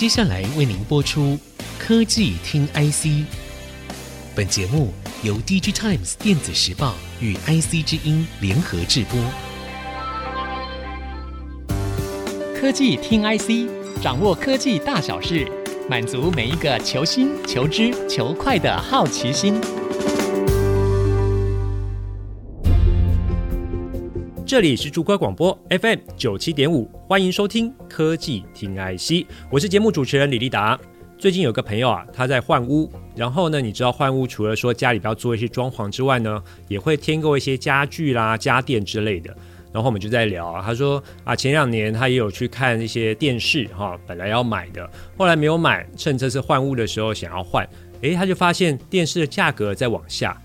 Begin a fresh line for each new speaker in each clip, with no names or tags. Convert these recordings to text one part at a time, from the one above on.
接下来为您播出科技听 IC。本节目由 DigiTimes 电子时报与 IC 之音联合制播。
科技听 IC，掌握科技大小事，满足每一个求新、求知、求快的好奇心。
这里是竹科广播 FM 九七点五，欢迎收听科技听 IC，我是节目主持人李立达。最近有个朋友啊，他在换屋，然后呢，你知道换屋除了说家里要做一些装潢之外呢，也会添购一些家具啦、家电之类的。然后我们就在聊，他说啊，前两年他也有去看一些电视哈，本来要买的，后来没有买，趁这次换屋的时候想要换，诶，他就发现电视的价格在往下。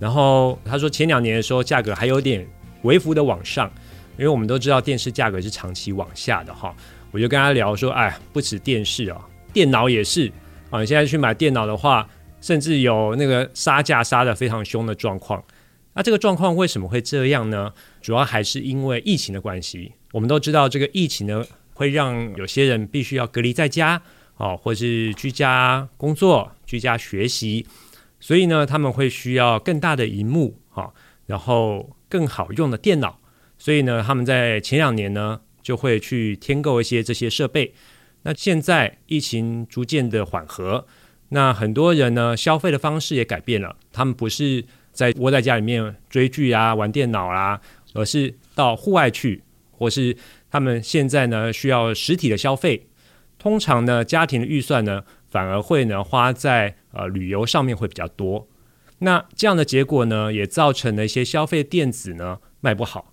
然后他说前两年的时候价格还有点。微幅的往上，因为我们都知道电视价格是长期往下的哈。我就跟他聊说，哎，不止电视啊，电脑也是啊。你现在去买电脑的话，甚至有那个杀价杀得非常凶的状况。那这个状况为什么会这样呢？主要还是因为疫情的关系。我们都知道，这个疫情呢，会让有些人必须要隔离在家啊，或是居家工作、居家学习，所以呢，他们会需要更大的荧幕啊，然后。更好用的电脑，所以呢，他们在前两年呢就会去添购一些这些设备。那现在疫情逐渐的缓和，那很多人呢消费的方式也改变了，他们不是在窝在家里面追剧啊、玩电脑、啊，而是到户外去，或是他们现在呢需要实体的消费。通常呢，家庭的预算呢反而会呢花在呃旅游上面会比较多。那这样的结果呢，也造成了一些消费电子呢卖不好。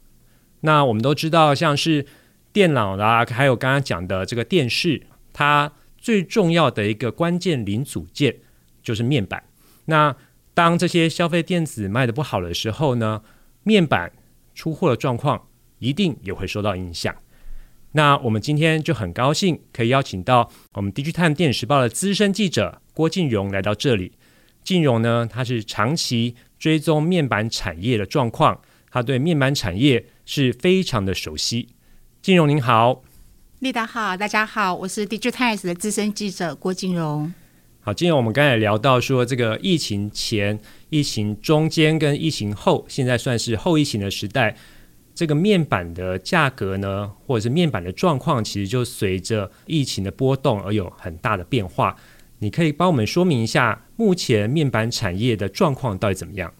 那我们都知道，像是电脑啦，还有刚刚讲的这个电视，它最重要的一个关键零组件就是面板。那当这些消费电子卖得不好的时候呢，面板出货的状况一定也会受到影响。那我们今天就很高兴可以邀请到我们 DigiTime 电子时报的资深记者郭静蓉来到这里。静蓉呢，它是长期追踪面板产业的状况，他对面板产业是非常的熟悉。金融您好，
立达好，大家好，我是 DigiTimes 的资深记者郭金融。
好，今天，我们刚才聊到说，这个疫情前、疫情中间跟疫情后，现在算是后疫情的时代，这个面板的价格呢，或者是面板的状况，其实就随着疫情的波动而有很大的变化。你可以帮我们说明一下目前面板产业的状况到底怎么样？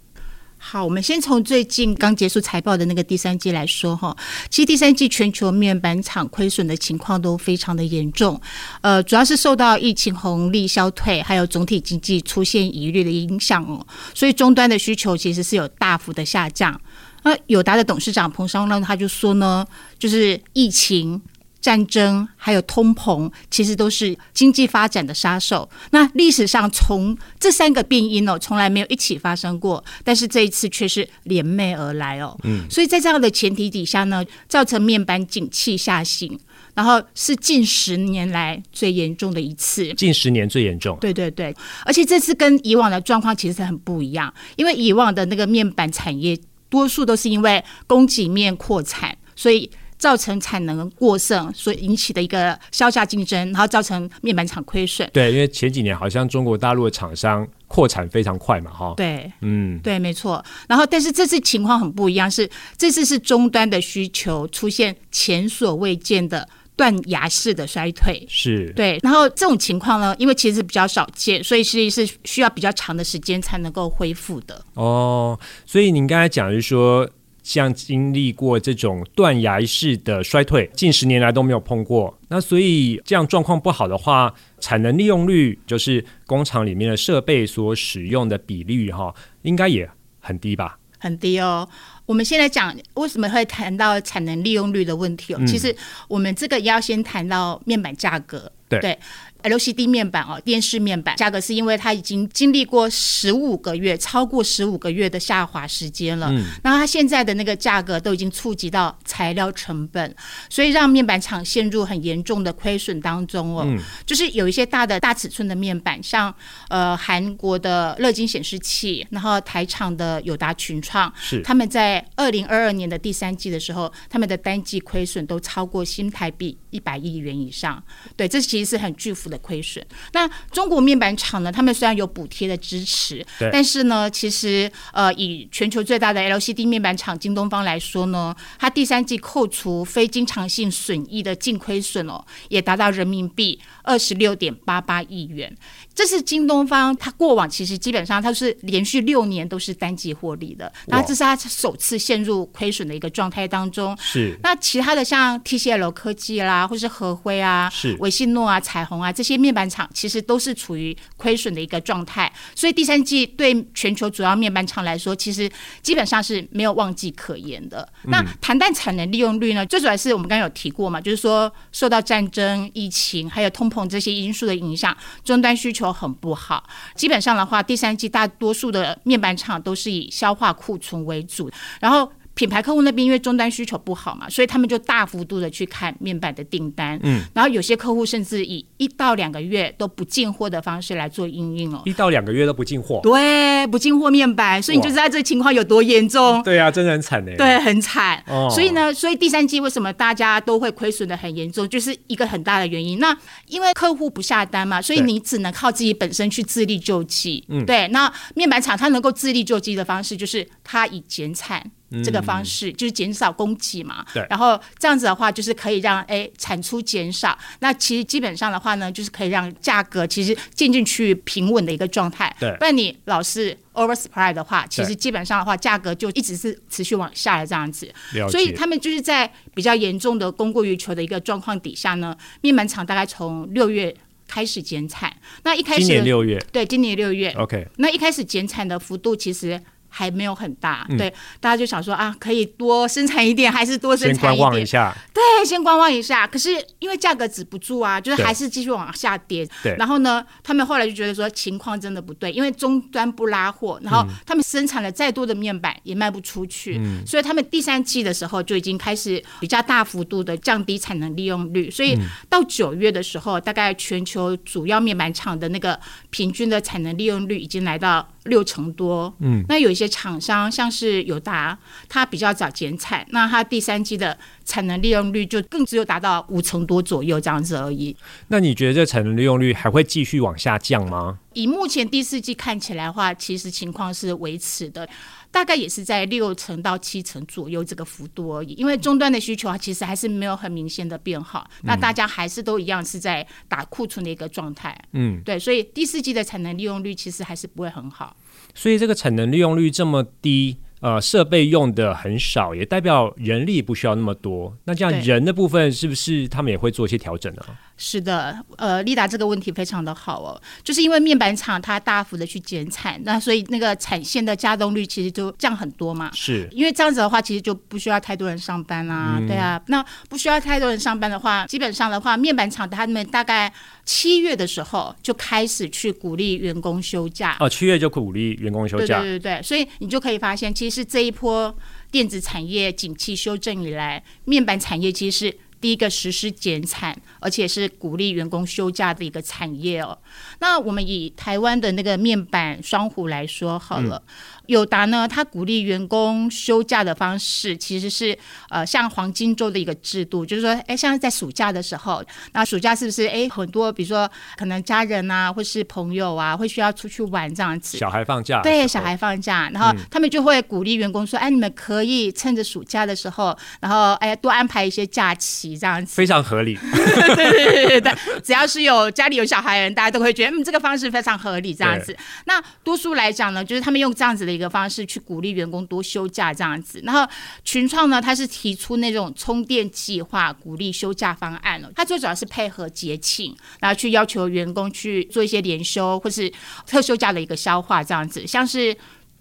好，我们先从最近刚结束财报的那个第三季来说哈。其实第三季全球面板厂亏损的情况都非常的严重，呃，主要是受到疫情红利消退，还有总体经济出现疑虑的影响哦。所以终端的需求其实是有大幅的下降。那友达的董事长彭商让他就说呢，就是疫情。战争还有通膨，其实都是经济发展的杀手。那历史上从这三个变因哦，从来没有一起发生过，但是这一次却是连袂而来哦。嗯，所以在这样的前提底下呢，造成面板景气下行，然后是近十年来最严重的一次。
近十年最严重。
对对对，而且这次跟以往的状况其实是很不一样，因为以往的那个面板产业多数都是因为供给面扩产，所以。造成产能过剩所引起的一个削价竞争，然后造成面板厂亏损。
对，因为前几年好像中国大陆的厂商扩产非常快嘛，哈。
对，嗯，对，没错。然后，但是这次情况很不一样，是这次是终端的需求出现前所未见的断崖式的衰退。
是，
对。然后这种情况呢，因为其实比较少见，所以其实是需要比较长的时间才能够恢复的。
哦，所以您刚才讲的是说。像经历过这种断崖式的衰退，近十年来都没有碰过。那所以这样状况不好的话，产能利用率就是工厂里面的设备所使用的比率，哈，应该也很低吧？
很低哦。我们现在讲为什么会谈到产能利用率的问题哦？嗯、其实我们这个要先谈到面板价格，对。对 LCD 面板哦，电视面板价格是因为它已经经历过十五个月，超过十五个月的下滑时间了。嗯，然后它现在的那个价格都已经触及到材料成本，所以让面板厂陷入很严重的亏损当中哦。嗯，就是有一些大的大尺寸的面板，像呃韩国的乐金显示器，然后台厂的友达群创，是他们在二零二二年的第三季的时候，他们的单季亏损都超过新台币一百亿元以上，对，这其实是很巨幅的亏损。那中国面板厂呢，他们虽然有补贴的支持，
对
但是呢，其实呃，以全球最大的 LCD 面板厂京东方来说呢，它第三季扣除非经常性损益的净亏损哦，也达到人民币二十六点八八亿元。这是京东方，它过往其实基本上它是连续六年都是单季获利的，然后这是它首次陷入亏损的一个状态当中。
是。
那其他的像 TCL 科技啦，或是和辉啊，
是
维信诺啊、彩虹啊这些面板厂，其实都是处于亏损的一个状态。所以第三季对全球主要面板厂来说，其实基本上是没有旺季可言的。嗯、那谈谈产能利用率呢？最主要是我们刚刚有提过嘛，就是说受到战争、疫情还有通膨这些因素的影响，终端需求。很不好，基本上的话，第三季大多数的面板厂都是以消化库存为主，然后。品牌客户那边因为终端需求不好嘛，所以他们就大幅度的去看面板的订单。嗯，然后有些客户甚至以一到两个月都不进货的方式来做应运哦。
一到两个月都不进货？
对，不进货面板，所以你就知道这情况有多严重。
对啊，真的很惨呢。
对，很惨。哦。所以呢，所以第三季为什么大家都会亏损的很严重，就是一个很大的原因。那因为客户不下单嘛，所以你只能靠自己本身去自力救济。嗯，对。那面板厂它能够自力救济的方式，就是它以减产。这个方式就是减少供给嘛，
对，
然后这样子的话，就是可以让哎产出减少，那其实基本上的话呢，就是可以让价格其实渐渐趋于平稳的一个状态。
对，
不然你老是 oversupply 的话，其实基本上的话，价格就一直是持续往下的这样子。所以他们就是在比较严重的供过于求的一个状况底下呢，面板厂大概从六月开始减产。那一开始
今年六月，
对，今年六月
，OK。
那一开始减产的幅度其实。还没有很大，
嗯、
对，大家就想说啊，可以多生产一点，还是多生产一点？
先观望一下，
对，先观望一下。可是因为价格止不住啊，就是还是继续往下跌。
对。
然后呢，他们后来就觉得说情况真的不对，因为终端不拉货，然后他们生产了再多的面板也卖不出去，嗯、所以他们第三季的时候就已经开始比较大幅度的降低产能利用率。所以到九月的时候，大概全球主要面板厂的那个平均的产能利用率已经来到。六成多，嗯，那有一些厂商像是友达，它比较早减产，那它第三季的产能利用率就更只有达到五成多左右这样子而已。
那你觉得这产能利用率还会继续往下降吗？
以目前第四季看起来的话，其实情况是维持的。大概也是在六成到七成左右这个幅度而已，因为终端的需求啊，其实还是没有很明显的变好。嗯、那大家还是都一样是在打库存的一个状态。嗯，对，所以第四季的产能利用率其实还是不会很好。
所以这个产能利用率这么低。呃，设备用的很少，也代表人力不需要那么多。那这样人的部分是不是他们也会做一些调整呢？
是的，呃，丽达这个问题非常的好哦，就是因为面板厂它大幅的去减产，那所以那个产线的加动率其实就降很多嘛。
是，
因为这样子的话，其实就不需要太多人上班啦，啊。嗯、对啊，那不需要太多人上班的话，基本上的话，面板厂他们大概七月的时候就开始去鼓励员工休假。
哦，七月就鼓励员工休假。
对对对对，所以你就可以发现，其实。这一波电子产业景气修正以来，面板产业其实是第一个实施减产，而且是鼓励员工休假的一个产业哦。那我们以台湾的那个面板双虎来说好了。嗯友达呢，他鼓励员工休假的方式其实是呃，像黄金周的一个制度，就是说，哎，像在暑假的时候，那暑假是不是哎很多，比如说可能家人啊，或是朋友啊，会需要出去玩这样子。
小孩放假。
对，小孩放假，然后他们就会鼓励员工说，哎，你们可以趁着暑假的时候，然后哎多安排一些假期这样子。
非常合理。
对对对对对，只要是有家里有小孩的人，大家都会觉得嗯这个方式非常合理这样子。那多数来讲呢，就是他们用这样子的。一个方式去鼓励员工多休假这样子，然后群创呢，它是提出那种充电计划，鼓励休假方案了。它最主要是配合节庆，然后去要求员工去做一些连休或是特休假的一个消化这样子，像是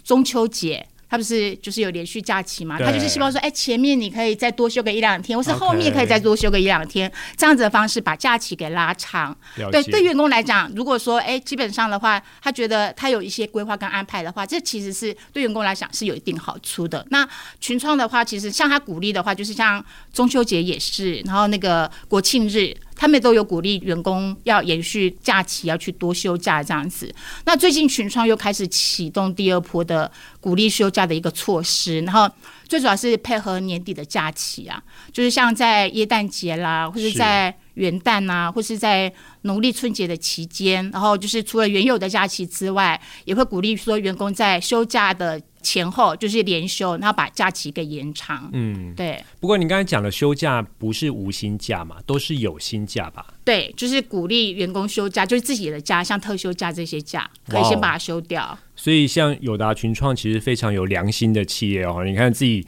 中秋节。他不是就是有连续假期嘛？他就是希望说，哎，前面你可以再多休个一两天，或是后面可以再多休个一两天，这样子的方式把假期给拉长。对，对员工来讲，如果说，哎，基本上的话，他觉得他有一些规划跟安排的话，这其实是对员工来讲是有一定好处的。那群创的话，其实像他鼓励的话，就是像中秋节也是，然后那个国庆日。他们都有鼓励员工要延续假期，要去多休假这样子。那最近群创又开始启动第二波的鼓励休假的一个措施，然后最主要是配合年底的假期啊，就是像在耶诞节啦，或是在元旦啊，或是在农历春节的期间，然后就是除了原有的假期之外，也会鼓励说员工在休假的前后就是连休，然后把假期给延长。嗯，对。
不过你刚才讲的休假不是无薪假嘛，都是有薪假吧？
对，就是鼓励员工休假，就是自己的假，像特休假这些假，可以先把它休掉。
所以像友达群创其实非常有良心的企业哦，你看自己。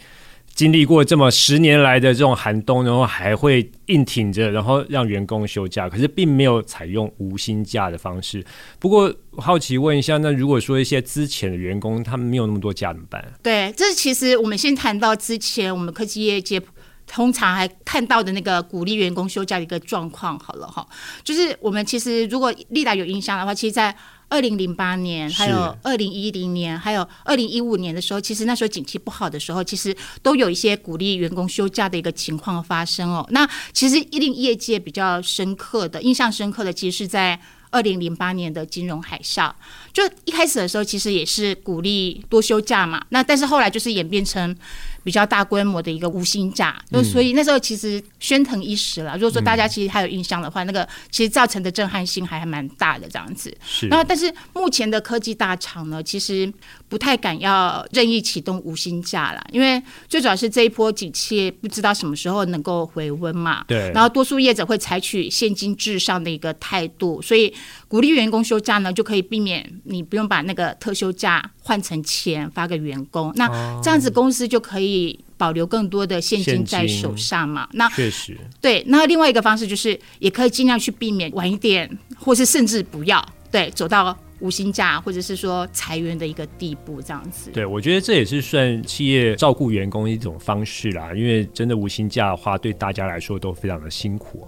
经历过这么十年来的这种寒冬，然后还会硬挺着，然后让员工休假，可是并没有采用无薪假的方式。不过好奇问一下，那如果说一些之前的员工他们没有那么多假怎么办？
对，这是其实我们先谈到之前我们科技业界通常还看到的那个鼓励员工休假的一个状况好了哈，就是我们其实如果立达有印象的话，其实，在二零零八年，还有二零一零年，还有二零一五年的时候，其实那时候景气不好的时候，其实都有一些鼓励员工休假的一个情况发生哦。那其实一定业界比较深刻的、印象深刻的，其实是在二零零八年的金融海啸。就一开始的时候，其实也是鼓励多休假嘛。那但是后来就是演变成。比较大规模的一个无薪假，就所以那时候其实喧腾一时了。如果说大家其实还有印象的话，那个其实造成的震撼性还还蛮大的这样子。是。然后，但是目前的科技大厂呢，其实不太敢要任意启动无薪假了，因为最主要是这一波景气不知道什么时候能够回温嘛。对。然后，多数业者会采取现金至上的一个态度，所以鼓励员工休假呢，就可以避免你不用把那个特休假换成钱发给员工。那这样子公司就可以。可以保留更多的现金在手上嘛？那确实对。那另外一个方式就是，也可以尽量去避免晚一点，或是甚至不要对走到无薪假，或者是说裁员的一个地步，这样子。
对，我觉得这也是算企业照顾员工一种方式啦。因为真的无薪假的话，对大家来说都非常的辛苦。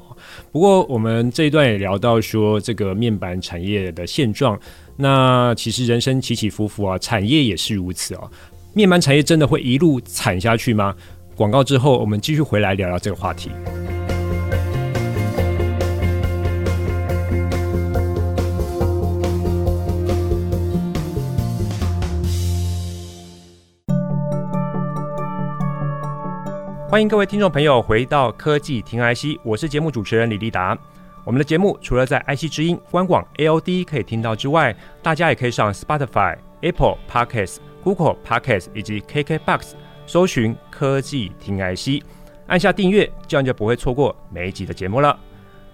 不过我们这一段也聊到说，这个面板产业的现状。那其实人生起起伏伏啊，产业也是如此啊。面板产业真的会一路惨下去吗？广告之后，我们继续回来聊聊这个话题。欢迎各位听众朋友回到科技听 IC，我是节目主持人李立达。我们的节目除了在 IC 之音官网 AOD 可以听到之外，大家也可以上 Spotify、Apple Podcasts。Google Podcasts 以及 KKBox 搜寻科技听 IC，按下订阅，这样就不会错过每一集的节目了。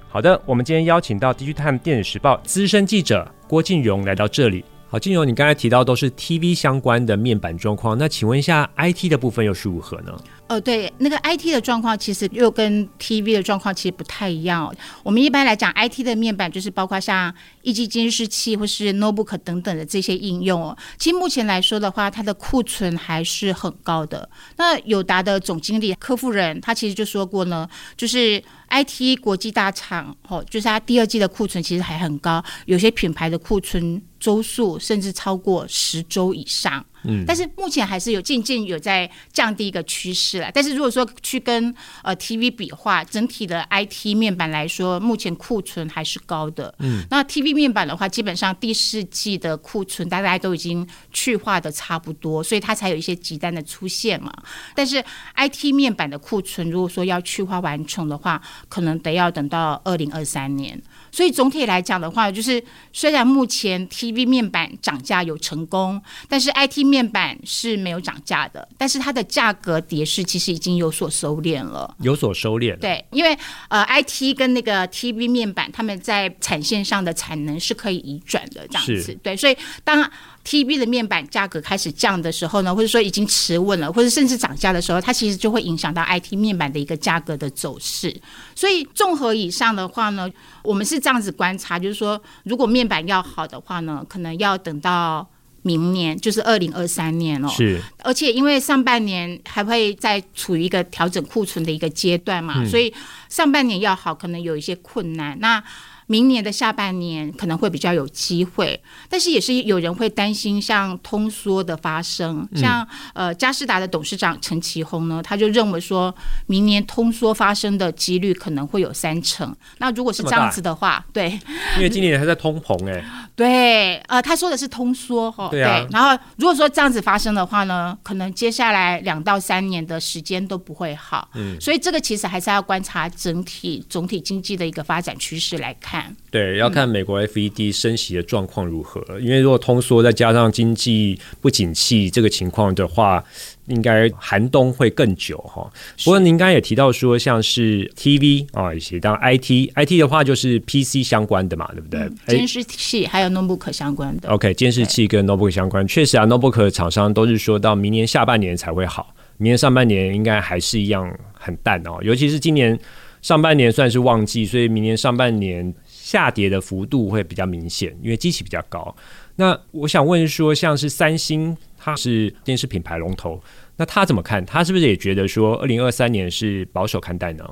好的，我们今天邀请到《DigiTime 电子时报》资深记者郭静蓉来到这里。好，金勇，你刚才提到都是 TV 相关的面板状况，那请问一下 IT 的部分又是如何呢？
哦，对，那个 IT 的状况其实又跟 TV 的状况其实不太一样哦。我们一般来讲，IT 的面板就是包括像液晶监视器或是 notebook 等等的这些应用哦。其实目前来说的话，它的库存还是很高的。那友达的总经理柯夫人，他其实就说过呢，就是 IT 国际大厂哦，就是它第二季的库存其实还很高，有些品牌的库存周数甚至超过十周以上。嗯，但是目前还是有渐渐有在降低一个趋势了。但是如果说去跟呃 TV 比的话，整体的 IT 面板来说，目前库存还是高的。嗯，那 TV 面板的话，基本上第四季的库存大概都已经去化的差不多，所以它才有一些急单的出现嘛。但是 IT 面板的库存，如果说要去化完成的话，可能得要等到二零二三年。所以总体来讲的话，就是虽然目前 TV 面板涨价有成功，但是 IT 面板是没有涨价的。但是它的价格跌势其实已经有所收敛了，
有所收敛。
对，因为呃，IT 跟那个 TV 面板，他们在产线上的产能是可以移转的，这样子。对，所以当 TV 的面板价格开始降的时候呢，或者说已经持稳了，或者甚至涨价的时候，它其实就会影响到 IT 面板的一个价格的走势。所以综合以上的话呢，我们是这样子观察，就是说，如果面板要好的话呢，可能要等到明年，就是二零二三年哦。是。而且因为上半年还会再处于一个调整库存的一个阶段嘛，嗯、所以上半年要好，可能有一些困难。那明年的下半年可能会比较有机会，但是也是有人会担心像通缩的发生，像呃佳士达的董事长陈其宏呢，他就认为说明年通缩发生的几率可能会有三成。那如果是这样子的话，对，
因为今年还在通膨哎、欸，
对，呃，他说的是通缩哈，对，然后如果说这样子发生的话呢，可能接下来两到三年的时间都不会好，嗯，所以这个其实还是要观察整体总体经济的一个发展趋势来看。
对，要看美国 FED 升息的状况如何，嗯。因为如果通缩再加上经济不景气这个情况的话，应该寒冬会更久哈。不过您刚才也提到说，像是 TV 啊，一些当 IT，IT 的话就是 PC 相关的嘛，对不对？
嗯、监视器还有 notebook 相关的。
OK，监视器跟 notebook 相关，确实啊，notebook 厂商都是说到明年下半年才会好，明年上半年应该还是一样很淡哦，尤其是今年。上半年算是旺季，所以明年上半年下跌的幅度会比较明显，因为机器比较高。那我想问说，像是三星，它是电视品牌龙头，那他怎么看？他是不是也觉得说，二零二三年是保守看待呢？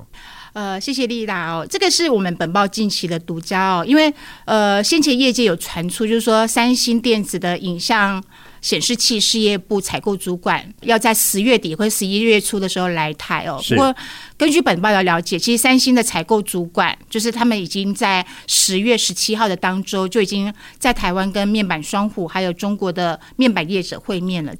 呃，谢谢丽达哦，这个是我们本报近期的独家哦，因为呃，先前业界有传出，就是说三星电子的影像。显示器事业部采购主管要在十月底或十一月初的时候来台哦。不过根据本报的了解，其实三星的采购主管就是他们已经在十月十七号的当周就已经在台湾跟面板双虎还有中国的面板业者会面了。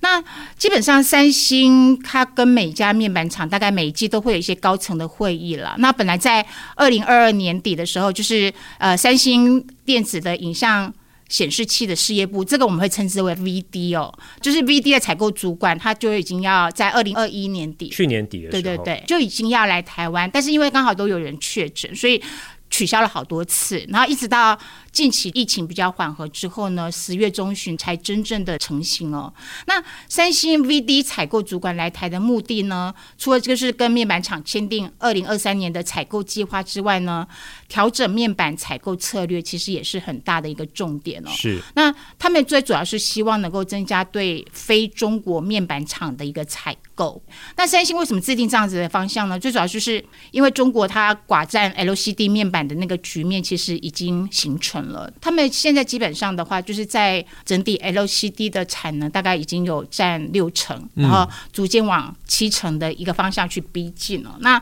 那基本上三星它跟每家面板厂大概每一季都会有一些高层的会议了。那本来在二零二二年底的时候，就是呃三星电子的影像。显示器的事业部，这个我们会称之为 VD 哦，就是 VD 的采购主管，他就已经要在二零二一年底，
去年底的时候，
对对对，就已经要来台湾，但是因为刚好都有人确诊，所以取消了好多次，然后一直到。近期疫情比较缓和之后呢，十月中旬才真正的成型哦。那三星 VD 采购主管来台的目的呢，除了就是跟面板厂签订二零二三年的采购计划之外呢，调整面板采购策略，其实也是很大的一个重点哦。
是。
那他们最主要是希望能够增加对非中国面板厂的一个采购。那三星为什么制定这样子的方向呢？最主要就是因为中国它寡占 LCD 面板的那个局面，其实已经形成。了，他们现在基本上的话，就是在整体 LCD 的产能大概已经有占六成，然后逐渐往七成的一个方向去逼近了。那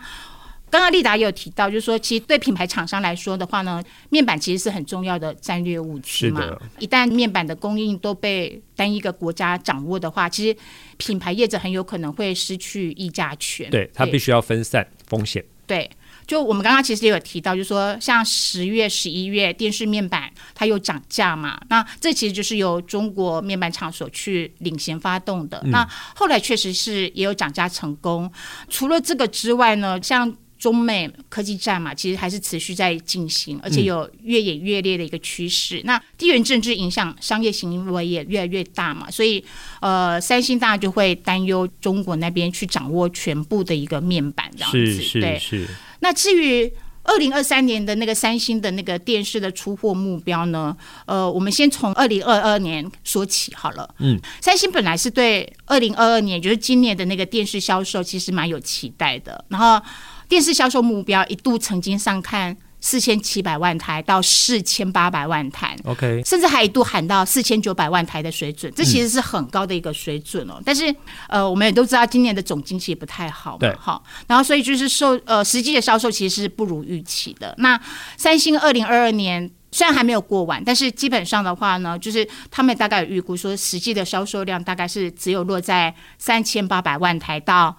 刚刚丽达也有提到，就是说，其实对品牌厂商来说的话呢，面板其实是很重要的战略物资嘛。一旦面板的供应都被单一个国家掌握的话，其实品牌业者很有可能会失去议价权。
对，他必须要分散风险。
对。就我们刚刚其实也有提到，就是说像十月、十一月电视面板它有涨价嘛，那这其实就是由中国面板厂所去领衔发动的。那后来确实是也有涨价成功。除了这个之外呢，像中美科技战嘛，其实还是持续在进行，而且有越演越烈的一个趋势。那地缘政治影响商业行为也越来越大嘛，所以呃，三星大家就会担忧中国那边去掌握全部的一个面板这样子，
是是是。
那至于二零二三年的那个三星的那个电视的出货目标呢？呃，我们先从二零二二年说起好了。嗯，三星本来是对二零二二年，就是今年的那个电视销售，其实蛮有期待的。然后电视销售目标一度曾经上看。四千七百万台到四千八百万台
，OK，
甚至还一度喊到四千九百万台的水准，这其实是很高的一个水准哦。嗯、但是，呃，我们也都知道今年的总经济不太好嘛，对，好，然后所以就是售呃实际的销售其实是不如预期的。那三星二零二二年虽然还没有过完，但是基本上的话呢，就是他们大概有预估说，实际的销售量大概是只有落在三千八百万台到。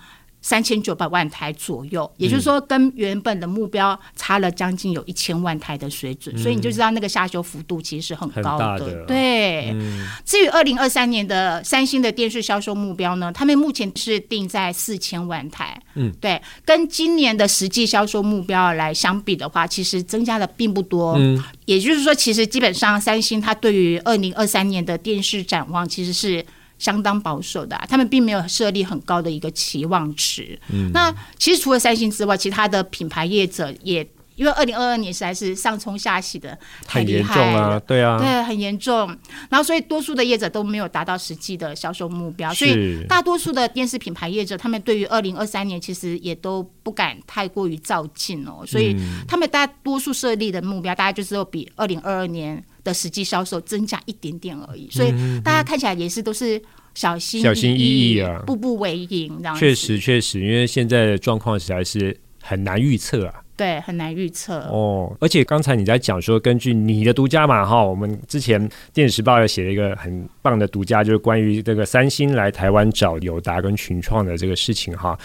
三千九百万台左右，也就是说，跟原本的目标差了将近有一千万台的水准，嗯，所以你就知道那个下修幅度其实是很高的。的对，嗯，至于二零二三年的三星的电视销售目标呢，他们目前是定在四千万台。嗯，对，跟今年的实际销售目标来相比的话，其实增加的并不多。嗯，也就是说，其实基本上三星它对于二零二三年的电视展望其实是。相当保守的，啊，他们并没有设立很高的一个期望值。嗯，那其实除了三星之外，其他的品牌业者也因为二零二二年实在是上冲下洗的太厉害
很严重啊，对啊，
对，很严重。然后所以多数的业者都没有达到实际的销售目标，所以大多数的电视品牌业者，他们对于二零二三年其实也都不敢太过于照进哦，所以他们大多数设立的目标，大概就是比二零二二年的实际销售增加一点点而已。所以大家看起来也是都是小心
小心翼翼啊，
步步为营这样。
确实确实，因为现在的状况实在是很难预测啊。
对，很难预测
哦。而且刚才你在讲说，根据你的独家嘛，哈，我们之前《电子时报》也写了一个很棒的独家，就是关于这个三星来台湾找友达跟群创的这个事情哈。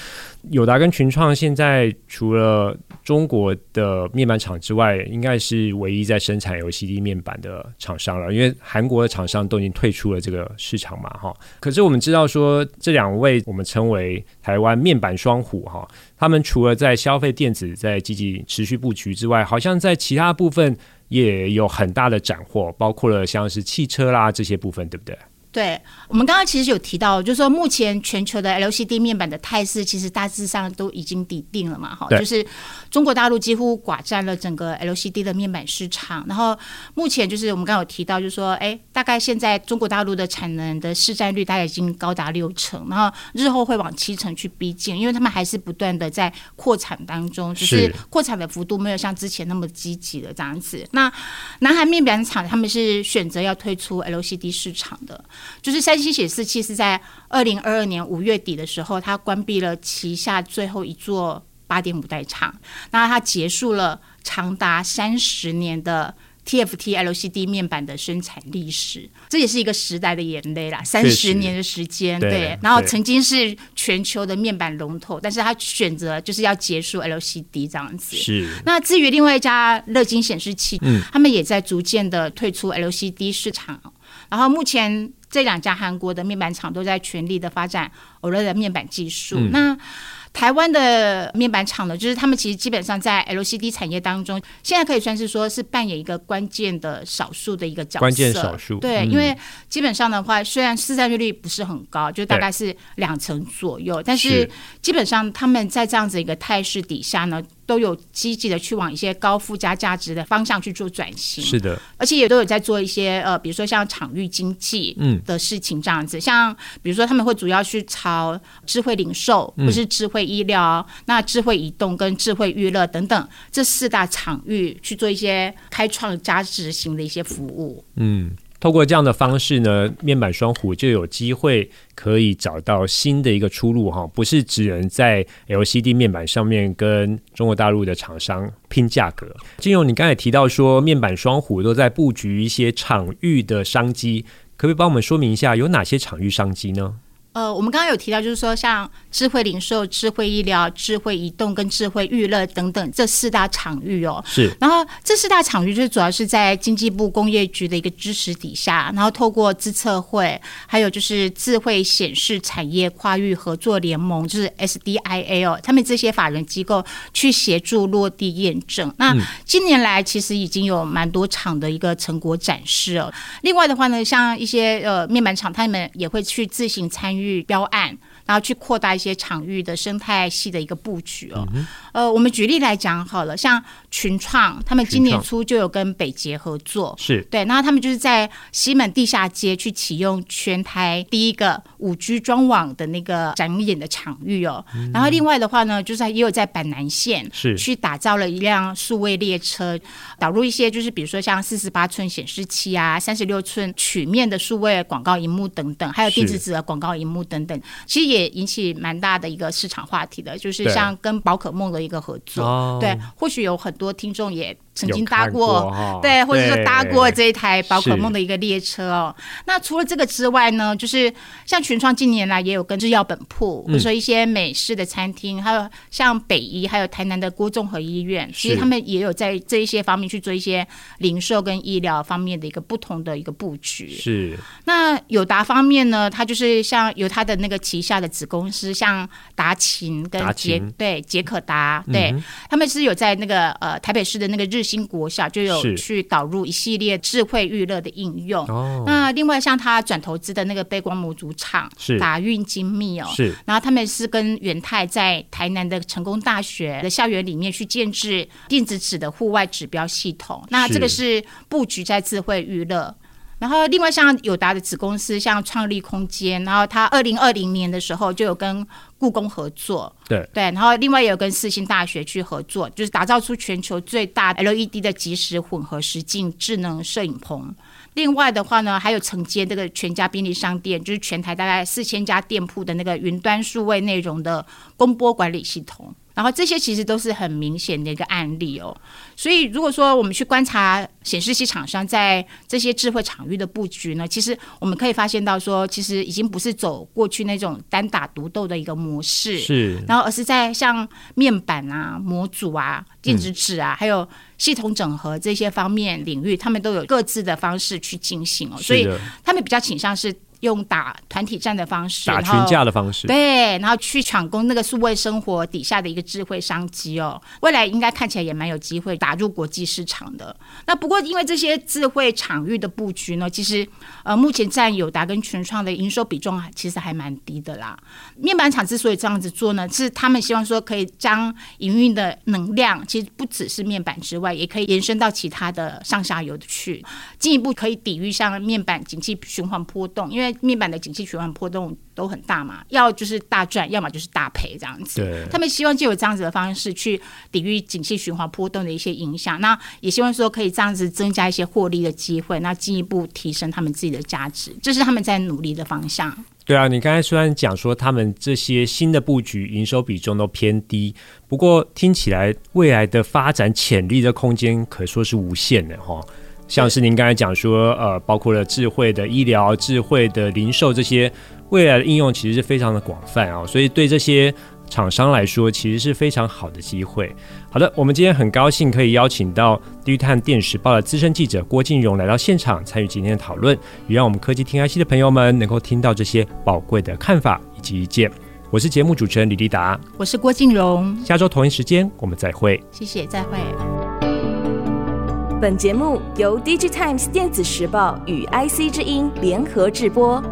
友达跟群创现在除了中国的面板厂之外，应该是唯一在生产 LCD 面板的厂商了，因为韩国的厂商都已经退出了这个市场嘛，哈。可是我们知道说，这两位我们称为台湾面板双虎哈，他们除了在消费电子在积极持续布局之外，好像在其他部分也有很大的斩获，包括了像是汽车啦这些部分，对不对？
对，我们刚刚其实有提到，就是说目前全球的 LCD 面板的态势，其实大致上都已经底定了嘛，哈，就是中国大陆几乎寡占了整个 LCD 的面板市场。然后目前就是我们刚刚有提到，就是说，哎，大概现在中国大陆的产能的市占率大概已经高达六成，然后日后会往七成去逼近，因为他们还是不断的在扩产当中，只是扩产的幅度没有像之前那么积极的这样子。那南韩面板厂他们是选择要退出 LCD 市场的。就是三星显示器是在二零二二年五月底的时候，它关闭了旗下最后一座八点五代厂，那它结束了长达三十年的 TFT LCD 面板的生产历史，这也是一个时代的眼泪啦。三十年的时间，对，对，然后曾经是全球的面板龙头，但是它选择就是要结束 LCD 这样子。
是。
那至于另外一家乐金显示器，嗯，他们也在逐渐的退出 LCD 市场，然后目前。这两家韩国的面板厂都在全力的发展 OLED 的面板技术。嗯、那台湾的面板厂呢，就是他们其实基本上在 LCD 产业当中，现在可以算是说是扮演一个关键的少数的一个角色。
关键少数。
对、嗯，因为基本上的话，虽然市占率不是很高，就大概是两成左右，但是基本上他们在这样子一个态势底下呢。都有积极的去往一些高附加价值的方向去做转型，
是的，
而且也都有在做一些呃，比如说像场域经济嗯。的事情这样子，嗯、像比如说他们会主要去朝智慧零售，或是智慧医疗、嗯、那智慧移动跟智慧娱乐等等这四大场域去做一些开创价值型的一些服务，嗯。
透过这样的方式呢，面板双虎就有机会可以找到新的一个出路哈，不是只能在 LCD 面板上面跟中国大陆的厂商拼价格。金融，你刚才提到说面板双虎都在布局一些场域的商机，可不可以帮我们说明一下有哪些场域商机呢？
呃，我们刚刚有提到，就是说像智慧零售、智慧医疗、智慧移动跟智慧娱乐等等这四大场域哦。
是。
然后这四大场域就是主要是在经济部工业局的一个支持底下，然后透过资策会，还有就是智慧显示产业跨域合作联盟，就是 SDIA 哦，他们这些法人机构去协助落地验证。那近年来其实已经有蛮多场的一个成果展示哦。另外的话呢，像一些呃面板厂，他们也会去自行参与。域标案，然后去扩大一些场域的生态系的一个布局哦。嗯、呃，我们举例来讲好了，像群创，他们今年初就有跟北捷合作，是对，那他们就是在西门地下街去启用全台第一个五 G 专网的那个展演的场域哦。嗯、然后另外的话呢，就是也有在板南线是去打造了一辆数位列车，导入一些就是比如说像四十八寸显示器啊，三十六寸曲面的数位广告荧幕等等，还有电子纸的广告荧幕。等等，其实也引起蛮大的一个市场话题的，就是像跟宝可梦的一个合作，对，对，或许有很多听众也。曾经搭过，过对，或者说搭过这一台宝可梦的一个列车哦。那除了这个之外呢，就是像群创近年来也有跟制药本铺，或者说一些美式的餐厅，还有像北医，还有台南的郭综合医院，其实他们也有在这一些方面去做一些零售跟医疗方面的一个不同的一个布局。是。那友达方面呢，它就是像有它的那个旗下大的子公司，像达勤跟
杰
对杰可达，对、
嗯、
他们是有在那个呃台北市的那个日新国小就有去导入一系列智慧娱乐的应用。
哦，
那另外像他转投资的那个背光模组厂是达运精密哦，
是，
然后他们是跟元泰在台南的成功大学的校园里面去建制电子纸的户外指标系统。那这个是布局在智慧娱乐。然后，另外像友达的子公司，像创立空间，然后他二零二零年的时候就有跟故宫合作，
对
对，然后另外也有跟四星大学去合作，就是打造出全球最大 LED 的即时混合实境智能摄影棚。另外的话呢，还有承接这个全家便利商店，就是全台大概四千家店铺的那个云端数位内容的公播管理系统。然后这些其实都是很明显的一个案例哦，所以如果说我们去观察显示器厂商在这些智慧场域的布局呢，其实我们可以发现到说，其实已经不是走过去那种单打独斗的一个模式，
是，
然后而是在像面板啊、模组啊、电子纸啊，还有系统整合这些方面领域，他们都有各自的方式去进行哦，所以他们比较倾向是。用打团体战的方式，
打群架的方式，
对，然后去抢攻那个数位生活底下的一个智慧商机哦。未来应该看起来也蛮有机会打入国际市场的。那不过因为这些智慧场域的布局呢，其实呃目前占友达跟群创的营收比重其实还蛮低的啦。面板厂之所以这样子做呢，是他们希望说可以将营运的能量，其实不只是面板之外，也可以延伸到其他的上下游去，进一步可以抵御像面板景气循环波动，因为。面板的景气循环波动都很大嘛，要就是大赚，要么就是大赔这样子。
对，
他们希望就有这样子的方式去抵御景气循环波动的一些影响。那也希望说可以这样子增加一些获利的机会，那进一步提升他们自己的价值，这是他们在努力的方向。
对啊，你刚才虽然讲说他们这些新的布局营收比重都偏低，不过听起来未来的发展潜力的空间可说是无限的哈。像是您刚才讲说，呃，包括了智慧的医疗、智慧的零售这些未来的应用，其实是非常的广泛啊，所以对这些厂商来说，其实是非常好的机会。好的，我们今天很高兴可以邀请到低碳电视报的资深记者郭敬荣来到现场参与今天的讨论，也让我们科技听 IC 的朋友们能够听到这些宝贵的看法以及意见。我是节目主持人李立达，
我是郭敬荣，
下周同一时间我们再会，
谢谢，再会。
本节目由 DigiTimes 电子时报与 IC 之音联合制播。